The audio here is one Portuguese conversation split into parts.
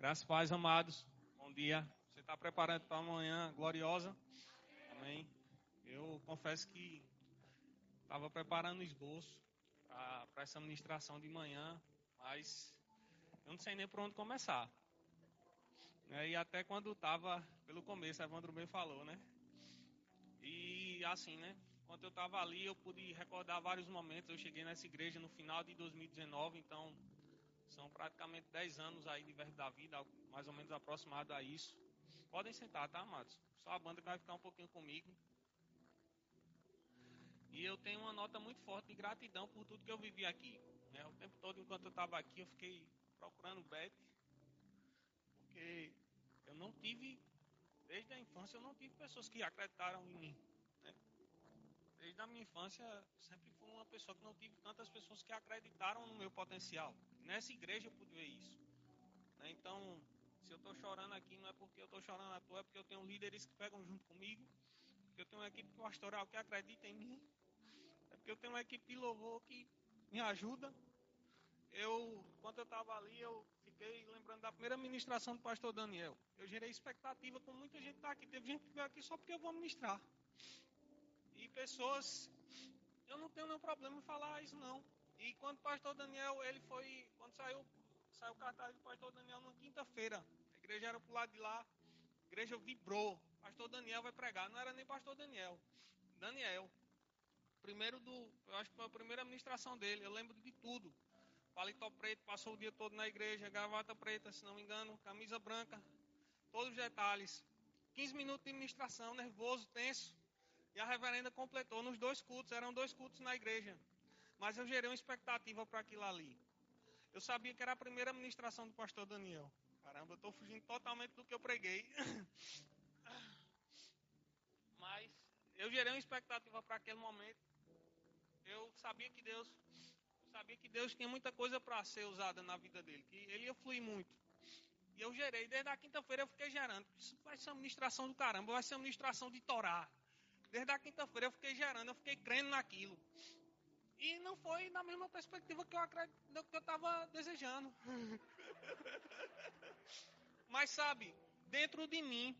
Graças paz, amados. Bom dia. Você está preparado para amanhã gloriosa? Amém. Eu confesso que estava preparando o esboço para essa ministração de manhã, mas eu não sei nem por onde começar. É, e até quando estava pelo começo, Evandro bem falou, né? E assim, né? Quando eu estava ali, eu pude recordar vários momentos. Eu cheguei nessa igreja no final de 2019, então são praticamente 10 anos aí de Verbo da Vida, mais ou menos aproximado a isso. Podem sentar, tá, amados? Só a banda que vai ficar um pouquinho comigo. E eu tenho uma nota muito forte de gratidão por tudo que eu vivi aqui. Né? O tempo todo, enquanto eu estava aqui, eu fiquei procurando Beth. Porque eu não tive, desde a infância, eu não tive pessoas que acreditaram em mim. Desde a minha infância, sempre fui uma pessoa que não tive tantas pessoas que acreditaram no meu potencial. Nessa igreja eu pude ver isso. Né? Então, se eu estou chorando aqui, não é porque eu estou chorando à toa, é porque eu tenho líderes que pegam junto comigo, porque eu tenho uma equipe pastoral que acredita em mim, é porque eu tenho uma equipe de louvor que me ajuda. Eu, quando eu estava ali, eu fiquei lembrando da primeira ministração do pastor Daniel. Eu gerei expectativa com muita gente tá aqui. Teve gente que veio aqui só porque eu vou ministrar. Pessoas, eu não tenho nenhum problema em falar isso não. E quando o pastor Daniel, ele foi, quando saiu, saiu o cartaz do pastor Daniel na quinta-feira, a igreja era pro lado de lá, a igreja vibrou. Pastor Daniel vai pregar, não era nem pastor Daniel, Daniel. Primeiro do, eu acho que foi a primeira administração dele, eu lembro de tudo. Paletó preto, passou o dia todo na igreja, gravata preta, se não me engano, camisa branca, todos os detalhes. 15 minutos de administração, nervoso, tenso. E a reverenda completou nos dois cultos, eram dois cultos na igreja. Mas eu gerei uma expectativa para aquilo ali. Eu sabia que era a primeira ministração do pastor Daniel. Caramba, eu estou fugindo totalmente do que eu preguei. Mas eu gerei uma expectativa para aquele momento. Eu sabia que Deus, sabia que Deus tinha muita coisa para ser usada na vida dele, que ele ia fluir muito. E eu gerei, desde a quinta-feira eu fiquei gerando. Isso vai ser uma ministração do caramba, vai ser uma ministração de Torá. Desde a quinta-feira eu fiquei gerando, eu fiquei crendo naquilo. E não foi na mesma perspectiva que eu que eu estava desejando. Mas sabe, dentro de mim,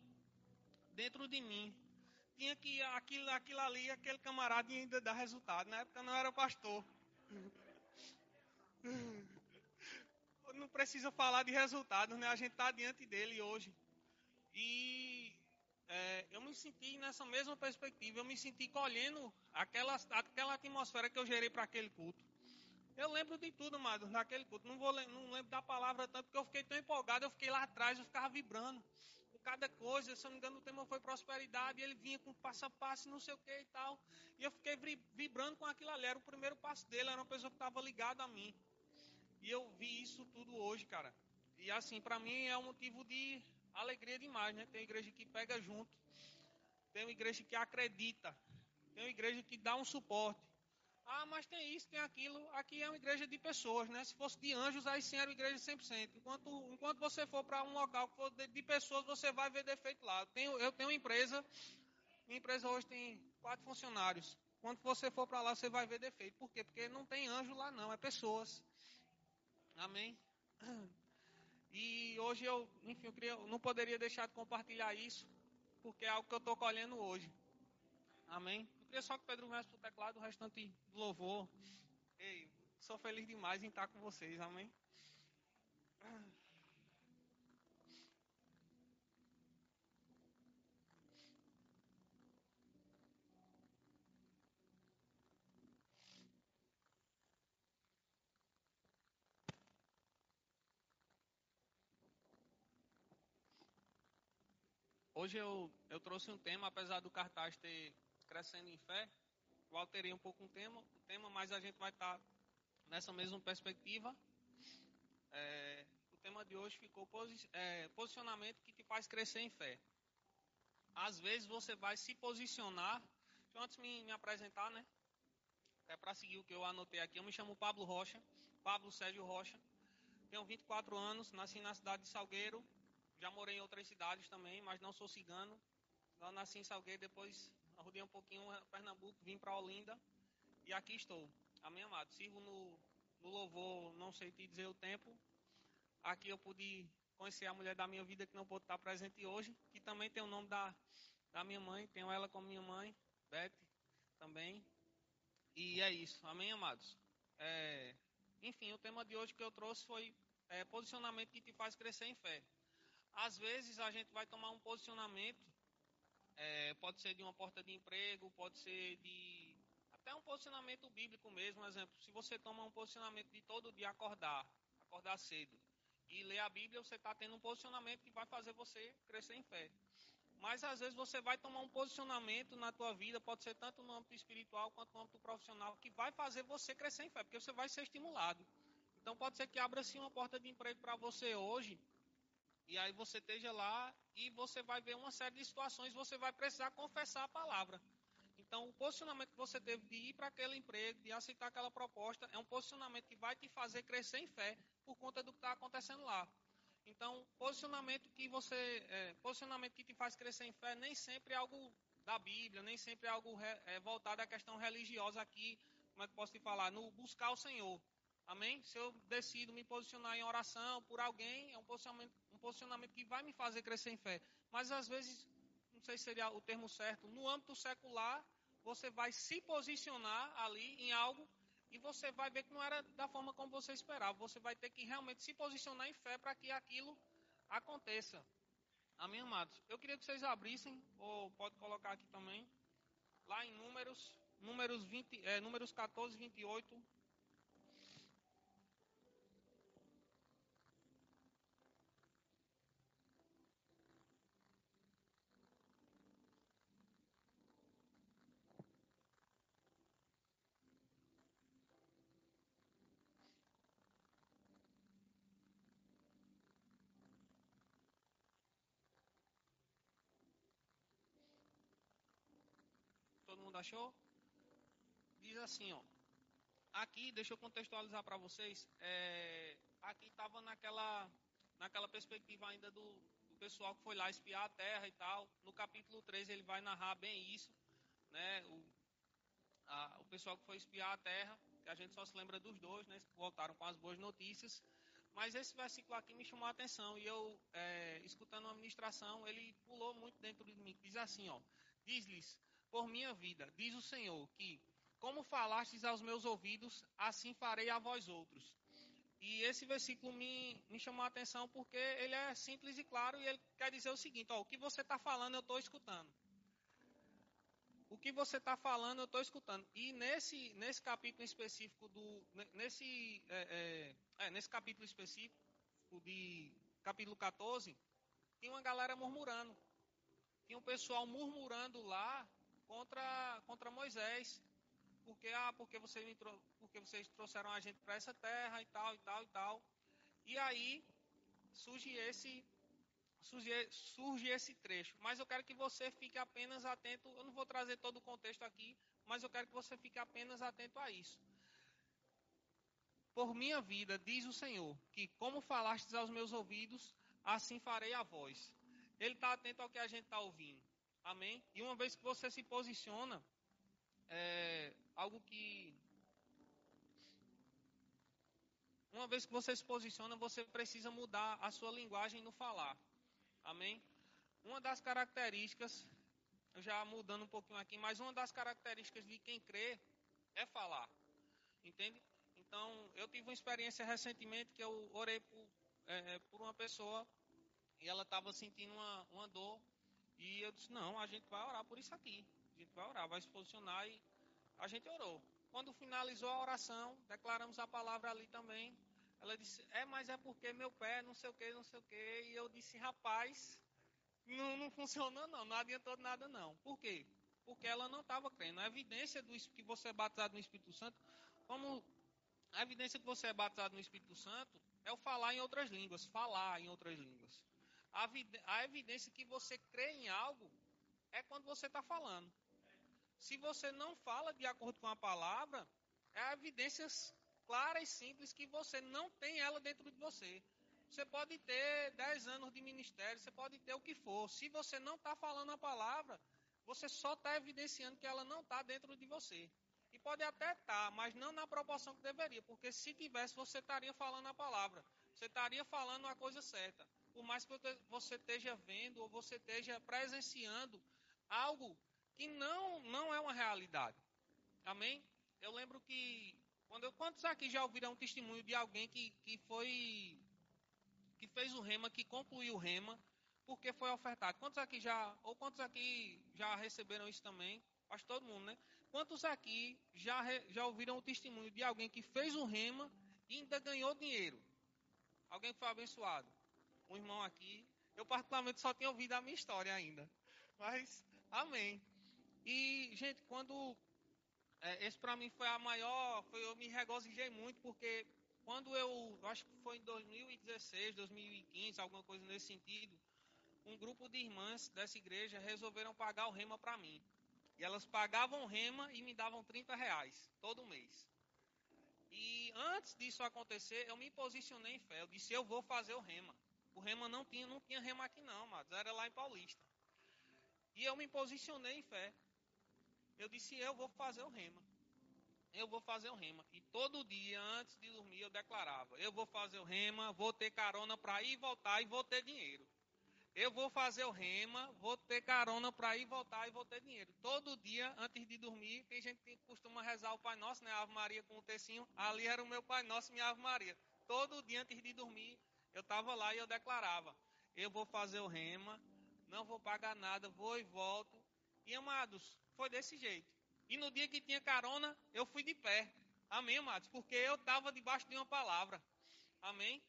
dentro de mim, tinha que aquilo, aquilo ali, aquele camarada ainda dar resultado. Na época eu não era pastor. Não precisa falar de resultados, né? A gente está diante dele hoje. E é, eu me senti nessa mesma perspectiva, eu me senti colhendo aquela, aquela atmosfera que eu gerei para aquele culto. Eu lembro de tudo, Amado, naquele culto. Não, vou, não lembro da palavra tanto, porque eu fiquei tão empolgado, eu fiquei lá atrás, eu ficava vibrando. Com cada coisa, se eu não me engano, o tema foi prosperidade, e ele vinha com passo a passo, não sei o que e tal. E eu fiquei vibrando com aquilo ali. Era o primeiro passo dele, era uma pessoa que estava ligada a mim. E eu vi isso tudo hoje, cara. E assim, para mim é um motivo de alegria demais, né? Tem igreja que pega junto, tem uma igreja que acredita, tem uma igreja que dá um suporte. Ah, mas tem isso, tem aquilo. Aqui é uma igreja de pessoas, né? Se fosse de anjos, aí sim era uma igreja 100%. Enquanto, enquanto você for para um local que for de, de, pessoas, você vai ver defeito lá. Eu tenho, eu tenho uma empresa, minha empresa hoje tem quatro funcionários. Quando você for para lá, você vai ver defeito. Por quê? Porque não tem anjo lá, não, é pessoas. Amém? E hoje eu, enfim, eu, queria, eu não poderia deixar de compartilhar isso, porque é algo que eu estou colhendo hoje. Amém? Eu queria só que o Pedro viesse para o teclado, o restante do louvor. Ei, sou feliz demais em estar com vocês, amém? Hoje eu, eu trouxe um tema, apesar do cartaz ter crescendo em fé, eu alterei um pouco o tema, o tema mas a gente vai estar tá nessa mesma perspectiva. É, o tema de hoje ficou posi é, posicionamento que te faz crescer em fé. Às vezes você vai se posicionar. Deixa eu antes me, me apresentar, né? É para seguir o que eu anotei aqui. Eu me chamo Pablo Rocha, Pablo Sérgio Rocha. Tenho 24 anos, nasci na cidade de Salgueiro, já morei em outras cidades também, mas não sou cigano. Eu nasci em Salgueiro, depois arrudei um pouquinho Pernambuco, vim para Olinda e aqui estou. Amém, amado. Sirvo no, no louvor, não sei te dizer o tempo. Aqui eu pude conhecer a mulher da minha vida que não pôde estar presente hoje, que também tem o nome da, da minha mãe, tenho ela como minha mãe, Beth, também. E é isso, amém, amados? É, enfim, o tema de hoje que eu trouxe foi é, posicionamento que te faz crescer em fé. Às vezes a gente vai tomar um posicionamento, é, pode ser de uma porta de emprego, pode ser de até um posicionamento bíblico mesmo. Exemplo, se você toma um posicionamento de todo dia acordar, acordar cedo e ler a Bíblia, você está tendo um posicionamento que vai fazer você crescer em fé. Mas às vezes você vai tomar um posicionamento na tua vida, pode ser tanto no âmbito espiritual quanto no âmbito profissional, que vai fazer você crescer em fé, porque você vai ser estimulado. Então pode ser que abra-se uma porta de emprego para você hoje, e aí você esteja lá e você vai ver uma série de situações, você vai precisar confessar a palavra. Então, o posicionamento que você teve de ir para aquele emprego, de aceitar aquela proposta, é um posicionamento que vai te fazer crescer em fé por conta do que está acontecendo lá. Então, posicionamento que você, é, posicionamento que te faz crescer em fé, nem sempre é algo da Bíblia, nem sempre é algo é, voltado à questão religiosa aqui, como é que posso te falar, no buscar o Senhor. Amém? Se eu decido me posicionar em oração por alguém, é um posicionamento, posicionamento que vai me fazer crescer em fé. Mas às vezes, não sei se seria o termo certo, no âmbito secular, você vai se posicionar ali em algo e você vai ver que não era da forma como você esperava. Você vai ter que realmente se posicionar em fé para que aquilo aconteça. Amém, amados? Eu queria que vocês abrissem, ou pode colocar aqui também, lá em Números, números, 20, é, números 14, 28. Mundo achou? Diz assim, ó. Aqui, deixa eu contextualizar para vocês. É, aqui estava naquela, naquela perspectiva ainda do, do, pessoal que foi lá espiar a terra e tal. No capítulo 3 ele vai narrar bem isso. Né? O, a, o pessoal que foi espiar a terra, que a gente só se lembra dos dois, né? Voltaram com as boas notícias. Mas esse versículo aqui me chamou a atenção e eu, é, escutando a ministração, ele pulou muito dentro de mim. Diz assim, ó. Diz-lhes, por minha vida, diz o Senhor, que como falastes aos meus ouvidos, assim farei a vós outros. E esse versículo me, me chamou a atenção porque ele é simples e claro e ele quer dizer o seguinte: ó, o que você está falando eu estou escutando. O que você está falando eu estou escutando. E nesse, nesse capítulo específico do. Nesse, é, é, é, nesse capítulo específico de capítulo 14, tinha uma galera murmurando. Tinha um pessoal murmurando lá contra, contra Moisés. Porque, ah, porque, você me porque vocês trouxeram a gente para essa terra e tal, e tal, e tal. E aí surge esse, surge, surge esse trecho. Mas eu quero que você fique apenas atento. Eu não vou trazer todo o contexto aqui, mas eu quero que você fique apenas atento a isso. Por minha vida, diz o Senhor, que como falastes aos meus ouvidos, assim farei a voz. Ele está atento ao que a gente está ouvindo. Amém? E uma vez que você se posiciona, é algo que. Uma vez que você se posiciona, você precisa mudar a sua linguagem no falar. Amém? Uma das características, já mudando um pouquinho aqui, mas uma das características de quem crê é falar. Entende? Então, eu tive uma experiência recentemente que eu orei por, é, por uma pessoa e ela estava sentindo uma, uma dor e eu disse, não, a gente vai orar por isso aqui. A gente vai orar, vai se posicionar e a gente orou. Quando finalizou a oração, declaramos a palavra ali também. Ela disse, é, mas é porque meu pé, não sei o que, não sei o que. E eu disse, rapaz, não, não funcionou não, não adiantou nada não. Por quê? Porque ela não estava crendo. A evidência do que você é batizado no Espírito Santo, como a evidência que você é batizado no Espírito Santo é o falar em outras línguas, falar em outras línguas. A, evidência que você crê em algo é quando você está falando. Se você não fala de acordo com a palavra, é a evidência clara e simples que você não tem ela dentro de você. Você pode ter 10 anos de ministério, você pode ter o que for. Se você não está falando a palavra, você só está evidenciando que ela não está dentro de você. E pode até estar, tá, mas não na proporção que deveria, porque se tivesse, você estaria falando a palavra. Você estaria falando a coisa certa. Por mais que você esteja vendo ou você esteja presenciando algo que não, não é uma realidade. Amém? Eu lembro que quando eu, quantos aqui já ouviram um testemunho de alguém que, que foi que fez o rema, que concluiu o rema, porque foi ofertado? Quantos aqui já, ou quantos aqui já receberam isso também? Acho todo mundo, né? Quantos aqui já, já ouviram o testemunho de alguém que fez o rema e ainda ganhou dinheiro? Alguém foi abençoado? Um irmão aqui. Eu particularmente só tinha ouvido a minha história ainda. Mas, amém. E, gente, quando é, esse para mim foi a maior, foi, eu me regozijei muito porque quando eu, acho que foi em 2016, 2015, alguma coisa nesse sentido, um grupo de irmãs dessa igreja resolveram pagar o rema para mim. E elas pagavam rema e me davam 30 reais todo mês. E antes disso acontecer, eu me posicionei em fé. Eu disse, eu vou fazer o rema. O rema não tinha, não tinha rema aqui não, mas era lá em Paulista. E eu me posicionei em fé. Eu disse, eu vou fazer o rema. Eu vou fazer o rema. E todo dia, antes de dormir, eu declarava: eu vou fazer o rema, vou ter carona para ir e voltar e vou ter dinheiro. Eu vou fazer o rema, vou ter carona para ir voltar e vou ter dinheiro. Todo dia, antes de dormir, tem gente que costuma rezar o Pai Nosso, né? Ave Maria com o tecinho. Ali era o meu Pai Nosso minha Ave Maria. Todo dia, antes de dormir, eu estava lá e eu declarava: eu vou fazer o rema, não vou pagar nada, vou e volto. E amados, foi desse jeito. E no dia que tinha carona, eu fui de pé. Amém, amados? Porque eu estava debaixo de uma palavra. Amém?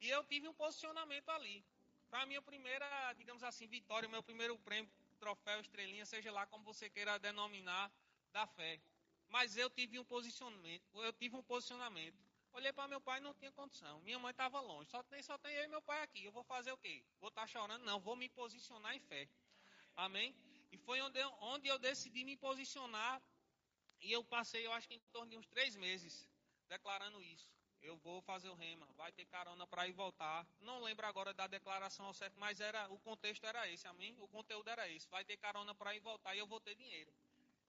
E eu tive um posicionamento ali. Foi a minha primeira, digamos assim, vitória, meu primeiro prêmio, troféu, estrelinha, seja lá como você queira denominar, da fé. Mas eu tive um posicionamento, eu tive um posicionamento. Olhei para meu pai não tinha condição. Minha mãe estava longe. Só tem, só tem eu e meu pai aqui. Eu vou fazer o quê? Vou estar tá chorando? Não, vou me posicionar em fé. Amém? E foi onde eu, onde eu decidi me posicionar. E eu passei, eu acho que em torno de uns três meses, declarando isso. Eu vou fazer o rema, vai ter carona para ir voltar. Não lembro agora da declaração ao certo, mas era o contexto era esse, amém? O conteúdo era esse. Vai ter carona para ir voltar e eu vou ter dinheiro.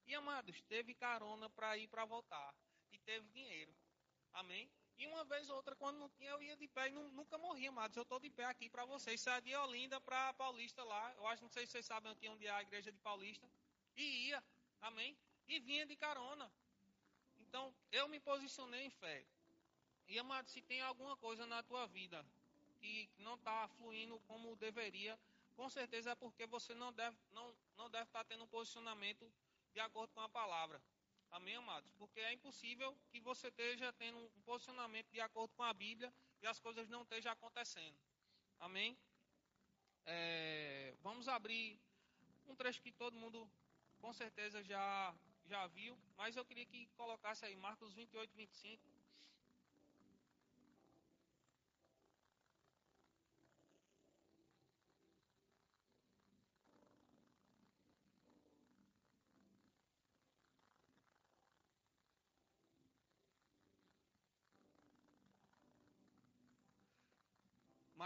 E amados, teve carona para ir para voltar e teve dinheiro. Amém? E uma vez ou outra, quando não tinha, eu ia de pé e não, nunca morria, amados. Eu estou de pé aqui para vocês. Saia de Olinda para Paulista lá. Eu acho, não sei se vocês sabem aqui onde é a igreja de Paulista. E ia, amém? E vinha de carona. Então, eu me posicionei em fé. E, amado, se tem alguma coisa na tua vida que não está fluindo como deveria, com certeza é porque você não deve não, não deve estar tá tendo um posicionamento de acordo com a palavra. Amém, amados? Porque é impossível que você esteja tendo um posicionamento de acordo com a Bíblia e as coisas não estejam acontecendo. Amém? É, vamos abrir um trecho que todo mundo com certeza já, já viu, mas eu queria que colocasse aí Marcos 28, 25.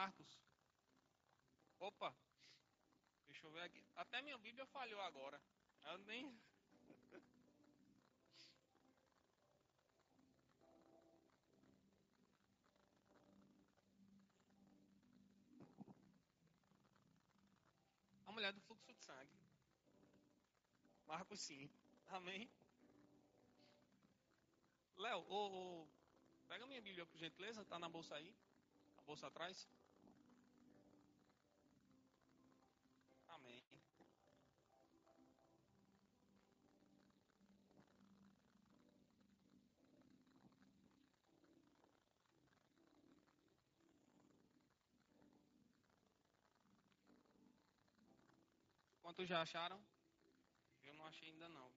Marcos. Opa. Deixa eu ver aqui. Até minha Bíblia falhou agora. Eu nem. A mulher do fluxo de sangue. Marcos sim. Amém. Léo, pega minha Bíblia por gentileza, tá na bolsa aí. A bolsa atrás. Quantos já acharam? Eu não achei ainda não.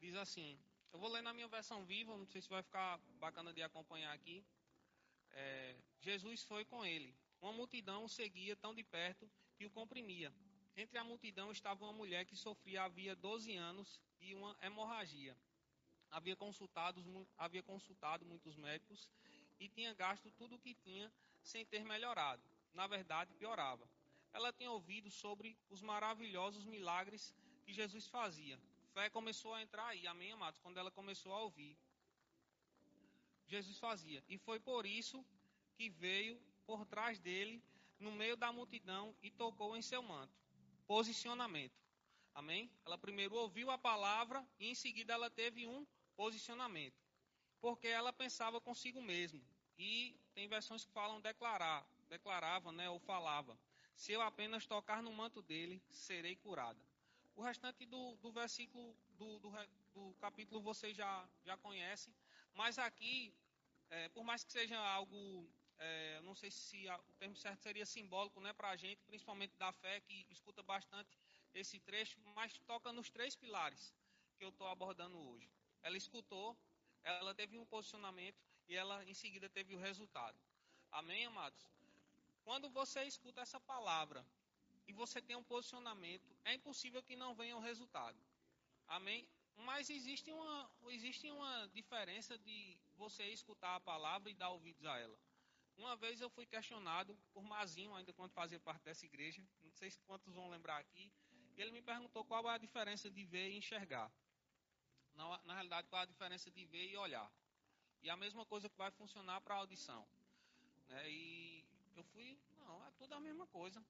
Diz assim, eu vou ler na minha versão viva, não sei se vai ficar bacana de acompanhar aqui. É, Jesus foi com ele. Uma multidão o seguia tão de perto que o comprimia. Entre a multidão estava uma mulher que sofria havia 12 anos de uma hemorragia havia consultado, havia consultado muitos médicos e tinha gasto tudo o que tinha sem ter melhorado. Na verdade, piorava. Ela tinha ouvido sobre os maravilhosos milagres que Jesus fazia. Fé começou a entrar aí, amém, amados? Quando ela começou a ouvir. Jesus fazia. E foi por isso que veio por trás dele, no meio da multidão, e tocou em seu manto. Posicionamento. Amém? Ela primeiro ouviu a palavra e em seguida ela teve um posicionamento. Porque ela pensava consigo mesma. E tem versões que falam declarar, declarava, né, ou falava. Se eu apenas tocar no manto dele, serei curada. O restante do, do versículo, do, do, do, capítulo, vocês já, já conhecem. Mas aqui, é, por mais que seja algo, é, não sei se o termo certo seria simbólico né, para a gente, principalmente da fé, que escuta bastante esse trecho, mas toca nos três pilares que eu estou abordando hoje. Ela escutou, ela teve um posicionamento e ela em seguida teve o resultado. Amém, amados? Quando você escuta essa palavra e você tem um posicionamento, é impossível que não venha o resultado. Amém? Mas existe uma, existe uma diferença de você escutar a palavra e dar ouvidos a ela. Uma vez eu fui questionado por Mazinho, ainda quando fazia parte dessa igreja, não sei se quantos vão lembrar aqui, e ele me perguntou qual é a diferença de ver e enxergar. Na, na realidade, qual é a diferença de ver e olhar. E a mesma coisa que vai funcionar para a audição. Né? E eu fui, não, é tudo a mesma coisa.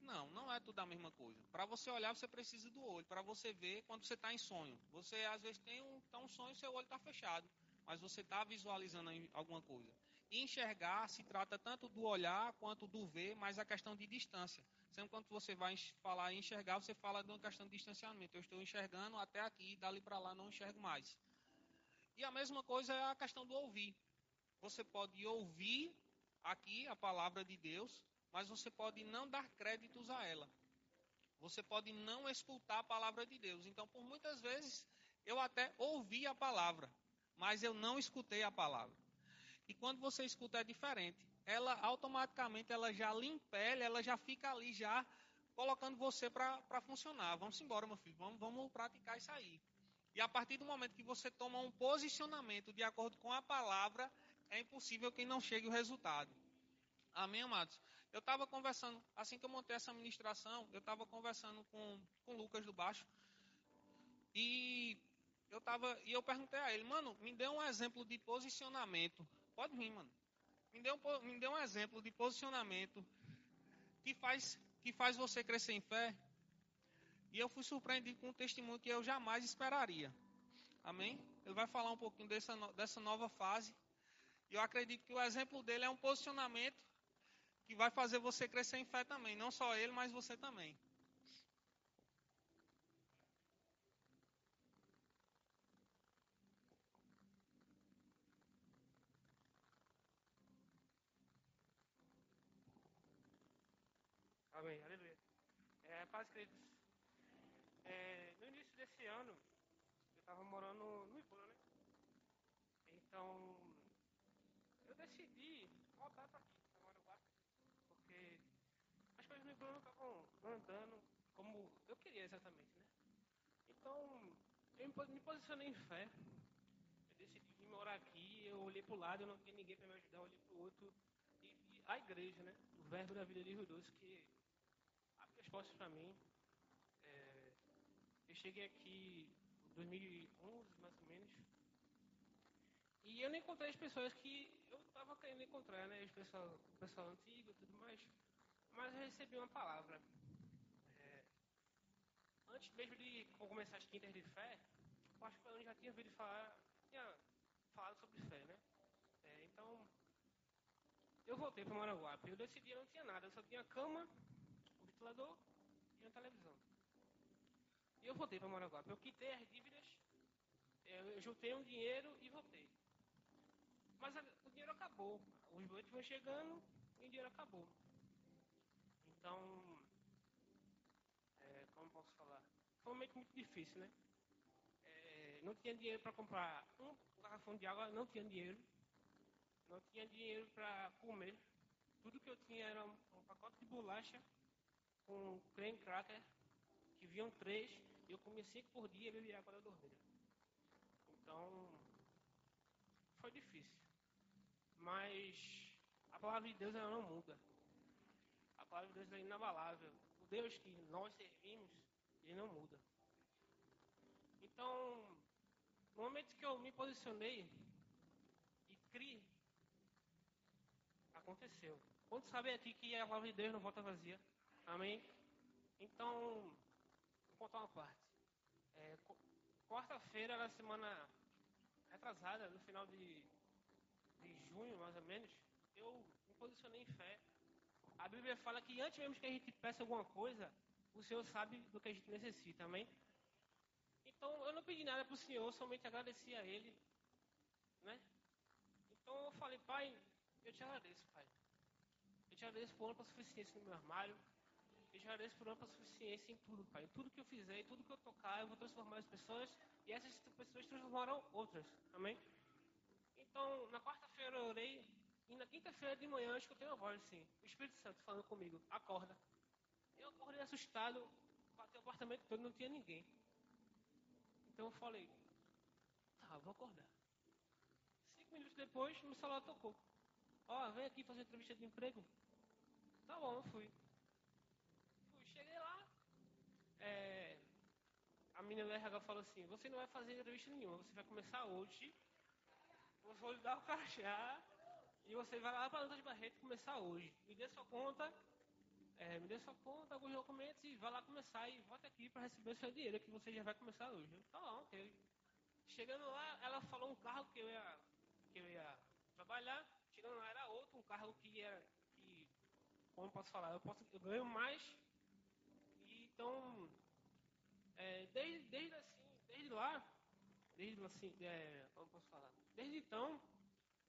Não, não é tudo a mesma coisa. Para você olhar, você precisa do olho. Para você ver, quando você está em sonho. Você, às vezes, tem um, tá um sonho seu olho está fechado. Mas você está visualizando alguma coisa. E enxergar se trata tanto do olhar quanto do ver, mas a questão de distância. Sempre quando você vai falar enxergar, você fala de uma questão de distanciamento. Eu estou enxergando até aqui, dali para lá não enxergo mais. E a mesma coisa é a questão do ouvir. Você pode ouvir aqui a palavra de Deus, mas você pode não dar créditos a ela. Você pode não escutar a palavra de Deus. Então, por muitas vezes, eu até ouvi a palavra, mas eu não escutei a palavra. E quando você escuta é diferente. Ela automaticamente ela já lhe impele, ela já fica ali já colocando você para funcionar. Vamos embora, meu filho. Vamos, vamos praticar isso aí. E a partir do momento que você toma um posicionamento de acordo com a palavra, é impossível que não chegue o resultado. Amém, amados? Eu estava conversando, assim que eu montei essa ministração, eu estava conversando com, com o Lucas do Baixo. E eu tava, e eu perguntei a ele, mano, me dê um exemplo de posicionamento. Pode vir, mano. Me dê um, me dê um exemplo de posicionamento que faz, que faz você crescer em fé. E eu fui surpreendido com um testemunho que eu jamais esperaria. Amém? Ele vai falar um pouquinho dessa, dessa nova fase. E eu acredito que o exemplo dele é um posicionamento que vai fazer você crescer em fé também. Não só ele, mas você também. Amém, aleluia. Paz, queridos. É, no início desse ano, eu estava morando no Ibura, né? Então, eu decidi voltar para aqui, para Maranguá, porque as coisas no Ibura não estavam andando como eu queria exatamente, né? Então, eu me posicionei em fé. Eu decidi vir morar aqui, eu olhei para o lado, eu não tinha ninguém para me ajudar, eu olhei para o outro. E, e, a igreja, né? O verbo da vida de Rio Doce, que portas para mim. É, eu cheguei aqui em 2011, mais ou menos. E eu não encontrei as pessoas que eu estava querendo encontrar, né? O pessoal antigo e tudo mais. Mas eu recebi uma palavra. É, antes mesmo de começar as quintas de fé, eu acho que eu já tinha ouvido falar, tinha falado sobre fé, né? É, então, eu voltei para Maranguape. Eu decidi, eu não tinha nada, eu só tinha cama, ventilador e uma televisão. E eu voltei para Maranguape. Eu quitei as dívidas, eu juntei um dinheiro e voltei. Mas a, o dinheiro acabou. Os boletos vão chegando e o dinheiro acabou. Então, é, como posso falar? Foi um momento muito difícil, né? É, não tinha dinheiro para comprar um garrafão de água, não tinha dinheiro. Não tinha dinheiro para comer. Tudo que eu tinha era um, um pacote de bolacha com creme cracker, que vinham três, e eu comia cinco por dia e bebia água da dormir. Então, foi difícil. Mas a palavra de Deus ela não muda. A palavra de Deus é inabalável. O Deus que nós servimos, ele não muda. Então, no momento que eu me posicionei e criei, aconteceu. Quantos sabem aqui que a palavra de Deus não volta vazia? Amém? Então, vou contar uma parte. É, Quarta-feira, na semana retrasada, no final de, de junho, mais ou menos, eu me posicionei em fé. A Bíblia fala que antes mesmo que a gente peça alguma coisa, o Senhor sabe do que a gente necessita, amém? Então eu não pedi nada para o Senhor, somente agradeci a Ele, né? Então eu falei, Pai, eu te agradeço, Pai. Eu te agradeço por ampla suficiência no meu armário. Eu te agradeço por ampla suficiência em tudo, Pai. Em tudo que eu fizer, em tudo que eu tocar, eu vou transformar as pessoas e essas pessoas transformarão outras, amém? Então, na quarta-feira eu orei e na quinta-feira de manhã eu escutei uma voz assim, o Espírito Santo falando comigo, acorda. Eu acordei assustado, bati o apartamento todo, não tinha ninguém. Então eu falei, tá, vou acordar. Cinco minutos depois, meu celular tocou. Ó, oh, vem aqui fazer entrevista de emprego. Tá bom, eu. Fui, cheguei lá. É, a menina do RH falou assim, você não vai fazer entrevista nenhuma, você vai começar hoje. Vou lhe dar o crachá e você vai lá para a de Barreto começar hoje. Me dê sua conta, é, me dê sua conta, alguns documentos e vai lá começar e volta aqui para receber o seu dinheiro que você já vai começar hoje. Eu, tá bom, ok. Chegando lá, ela falou um carro que eu ia, que eu ia trabalhar. Chegando lá era outro, um carro que era, que, como posso falar, eu, posso, eu ganho mais. E, então, é, desde lá, desde assim, é, como posso falar, desde então,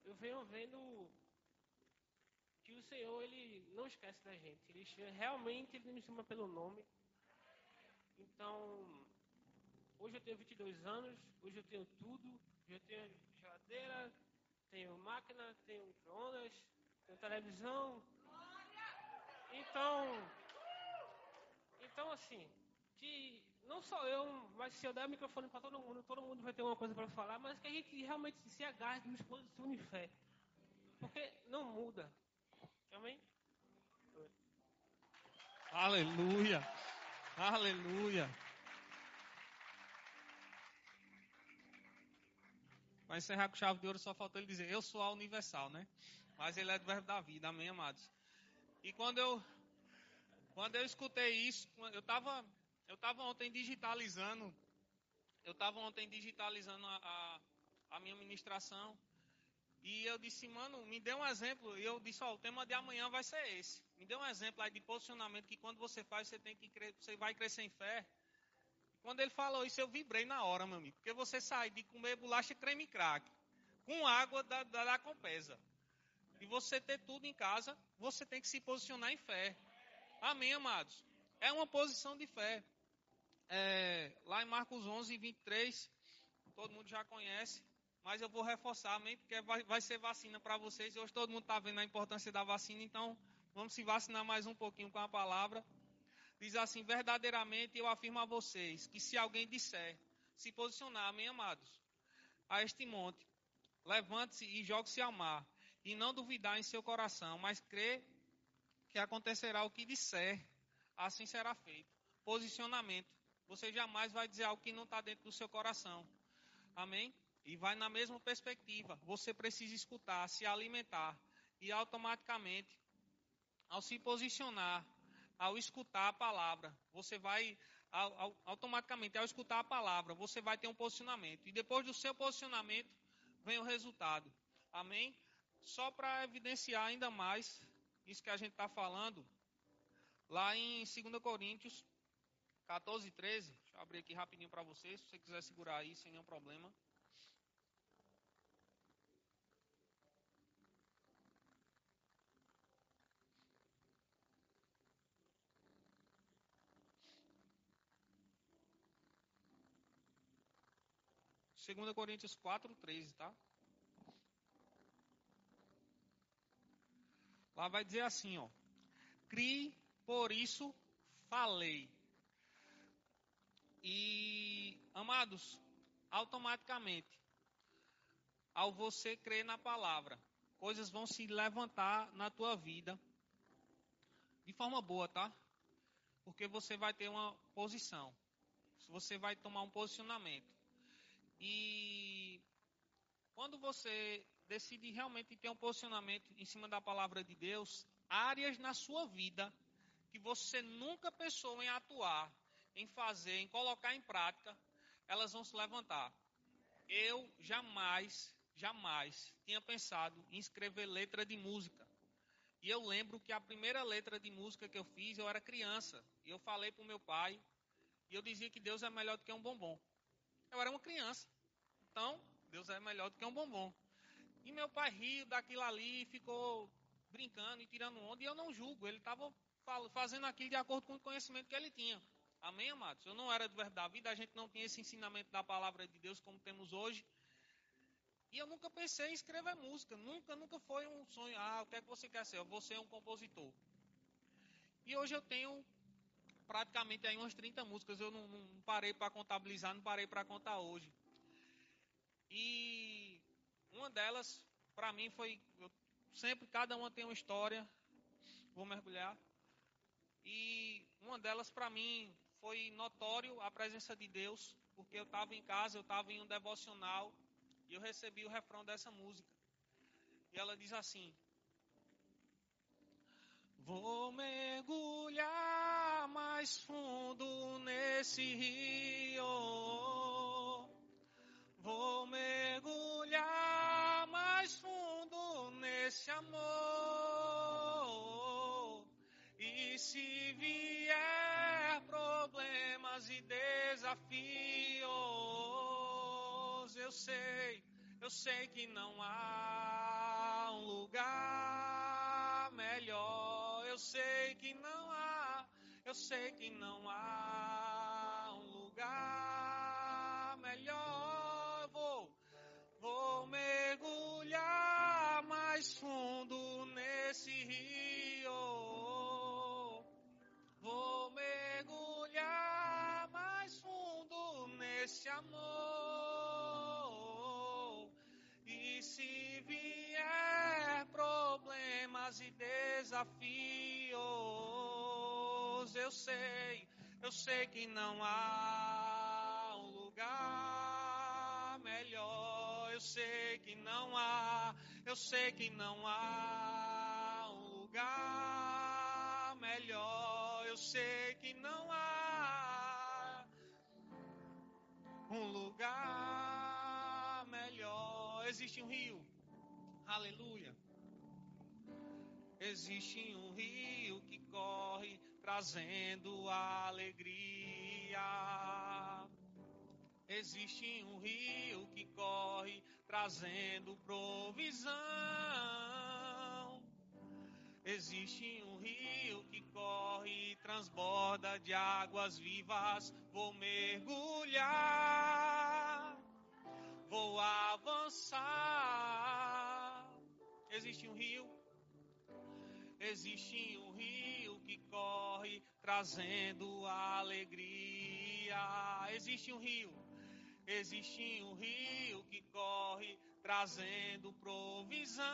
eu venho vendo que o Senhor ele não esquece da gente. Ele realmente ele me chama pelo nome. Então, hoje eu tenho 22 anos, hoje eu tenho tudo, eu tenho geladeira, tenho máquina, tenho microondas, tenho televisão. Então, então assim, que não só eu, mas se eu der o microfone para todo mundo, todo mundo vai ter uma coisa para falar, mas que a gente realmente se agarre, nos posicione em fé. Porque não muda. Amém? Aleluia. Aleluia. Para encerrar com chave de ouro, só faltou ele dizer: Eu sou a universal, né? Mas ele é do verbo da vida, amém, amados? E quando eu, quando eu escutei isso, eu estava eu tava ontem digitalizando, eu estava ontem digitalizando a, a, a minha ministração. E eu disse, mano, me dê um exemplo. E eu disse, ó, o tema de amanhã vai ser esse. Me dê um exemplo aí de posicionamento que quando você faz, você tem que você vai crescer em fé. Quando ele falou isso, eu vibrei na hora, meu amigo. Porque você sai de comer bolacha creme crack com água da, da, da Compesa. E você ter tudo em casa, você tem que se posicionar em fé. Amém, amados? É uma posição de fé. É, lá em Marcos 11, 23, todo mundo já conhece. Mas eu vou reforçar, amém? Porque vai, vai ser vacina para vocês. Hoje todo mundo está vendo a importância da vacina, então vamos se vacinar mais um pouquinho com a palavra. Diz assim: verdadeiramente eu afirmo a vocês que se alguém disser, se posicionar, amém, amados, a este monte, levante-se e jogue-se ao mar, e não duvidar em seu coração, mas crê que acontecerá o que disser, assim será feito. Posicionamento. Você jamais vai dizer algo que não está dentro do seu coração. Amém? E vai na mesma perspectiva. Você precisa escutar, se alimentar. E automaticamente, ao se posicionar, ao escutar a palavra, você vai, ao, ao, automaticamente, ao escutar a palavra, você vai ter um posicionamento. E depois do seu posicionamento, vem o resultado. Amém? Só para evidenciar ainda mais isso que a gente está falando, lá em 2 Coríntios 14, 13, deixa eu abrir aqui rapidinho para vocês, se você quiser segurar aí sem nenhum problema. 2 Coríntios 4, 13, tá? Lá vai dizer assim, ó. Crie, por isso falei. E, amados, automaticamente, ao você crer na palavra, coisas vão se levantar na tua vida de forma boa, tá? Porque você vai ter uma posição. Você vai tomar um posicionamento. E quando você decide realmente ter um posicionamento em cima da palavra de Deus, áreas na sua vida que você nunca pensou em atuar, em fazer, em colocar em prática, elas vão se levantar. Eu jamais, jamais tinha pensado em escrever letra de música. E eu lembro que a primeira letra de música que eu fiz, eu era criança. E eu falei para o meu pai, e eu dizia que Deus é melhor do que um bombom. Eu era uma criança. Então, Deus é melhor do que um bombom. E meu pai riu daquilo ali, ficou brincando e tirando onda, e eu não julgo. Ele estava fazendo aquilo de acordo com o conhecimento que ele tinha. Amém, amados? Eu não era do verdade da vida, a gente não tinha esse ensinamento da palavra de Deus como temos hoje. E eu nunca pensei em escrever música. Nunca, nunca foi um sonho. Ah, o que é que você quer ser? Eu vou ser um compositor. E hoje eu tenho praticamente aí umas 30 músicas. Eu não, não parei para contabilizar, não parei para contar hoje. E uma delas, para mim, foi. Eu, sempre cada uma tem uma história. Vou mergulhar. E uma delas, para mim, foi notório a presença de Deus, porque eu estava em casa, eu estava em um devocional e eu recebi o refrão dessa música. E ela diz assim: Vou mergulhar mais fundo nesse rio. Vou mergulhar mais fundo nesse amor. E se vier problemas e desafios, eu sei eu sei que não há um lugar melhor. Eu sei que não há. Eu sei que não há um lugar melhor. Vou, vou mergulhar mais fundo nesse rio. Nesse amor. e desafios. Eu sei, eu sei que não há um lugar melhor. Eu sei que não há, eu sei que não há um lugar melhor. Eu sei que não há um lugar melhor. Existe um rio. Aleluia Existe um rio que corre trazendo alegria. Existe um rio que corre trazendo provisão. Existe um rio que corre e transborda de águas vivas. Vou mergulhar, vou avançar. Existe um rio Existe um rio que corre trazendo alegria. Existe um rio. Existe um rio que corre trazendo provisão.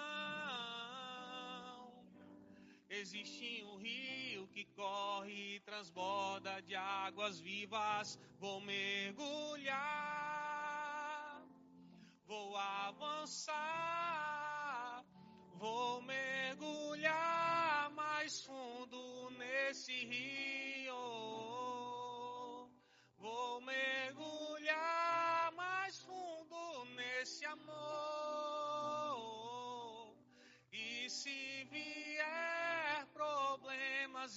Existe um rio que corre e transborda de águas vivas. Vou mergulhar, vou avançar, vou mergulhar mais fundo nesse rio. Vou mergulhar mais fundo nesse amor. E se vier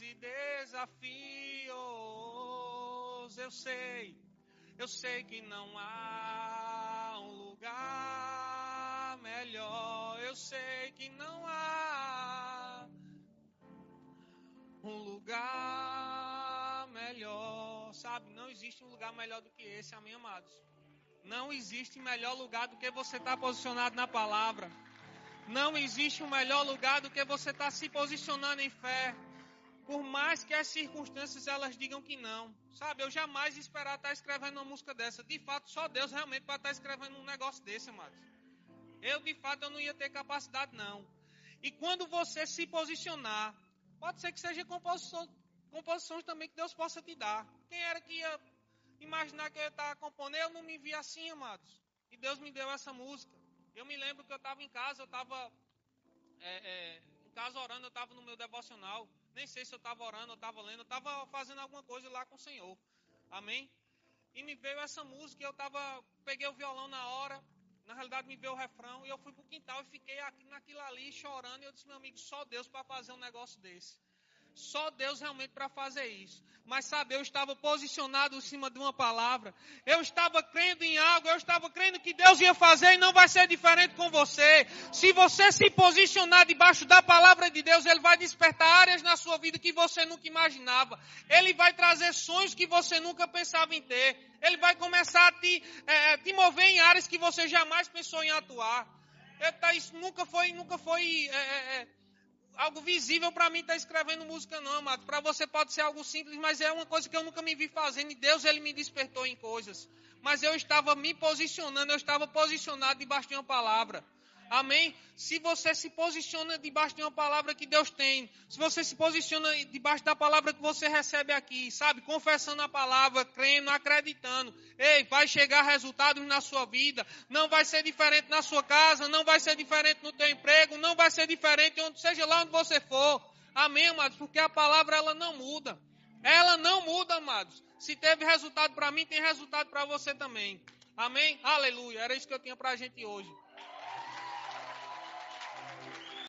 e desafios, eu sei, eu sei que não há um lugar melhor. Eu sei que não há um lugar melhor. Sabe, não existe um lugar melhor do que esse, amém, amados. Não existe melhor lugar do que você estar tá posicionado na palavra. Não existe um melhor lugar do que você estar tá se posicionando em fé. Por mais que as circunstâncias elas digam que não. Sabe, eu jamais esperar estar escrevendo uma música dessa. De fato, só Deus realmente para estar escrevendo um negócio desse, amados. Eu, de fato, eu não ia ter capacidade, não. E quando você se posicionar Pode ser que seja composição, composições também que Deus possa te dar. Quem era que ia imaginar que eu estava compondo. Eu não me vi assim, amados. E Deus me deu essa música. Eu me lembro que eu estava em casa, eu estava é, é, em casa orando, eu estava no meu devocional. Nem sei se eu estava orando, eu estava lendo, eu estava fazendo alguma coisa lá com o Senhor. Amém? E me veio essa música, eu tava, peguei o violão na hora, na realidade me veio o refrão, e eu fui pro quintal e fiquei aqui naquilo ali chorando, e eu disse, meu amigo, só Deus para fazer um negócio desse. Só Deus realmente para fazer isso. Mas sabe, eu estava posicionado em cima de uma palavra. Eu estava crendo em algo. Eu estava crendo que Deus ia fazer e não vai ser diferente com você. Se você se posicionar debaixo da palavra de Deus, Ele vai despertar áreas na sua vida que você nunca imaginava. Ele vai trazer sonhos que você nunca pensava em ter. Ele vai começar a te, é, te mover em áreas que você jamais pensou em atuar. Isso nunca foi, nunca foi. É, é, algo visível para mim estar tá escrevendo música, não, amado. Para você pode ser algo simples, mas é uma coisa que eu nunca me vi fazendo. E Deus, Ele me despertou em coisas. Mas eu estava me posicionando, eu estava posicionado debaixo de uma palavra. Amém? Se você se posiciona debaixo de uma palavra que Deus tem, se você se posiciona debaixo da palavra que você recebe aqui, sabe? Confessando a palavra, crendo, acreditando. Ei, vai chegar resultados na sua vida. Não vai ser diferente na sua casa, não vai ser diferente no teu emprego, não vai ser diferente onde seja lá onde você for. Amém, amados? Porque a palavra ela não muda. Ela não muda, amados. Se teve resultado para mim, tem resultado para você também. Amém? Aleluia. Era isso que eu tinha para a gente hoje.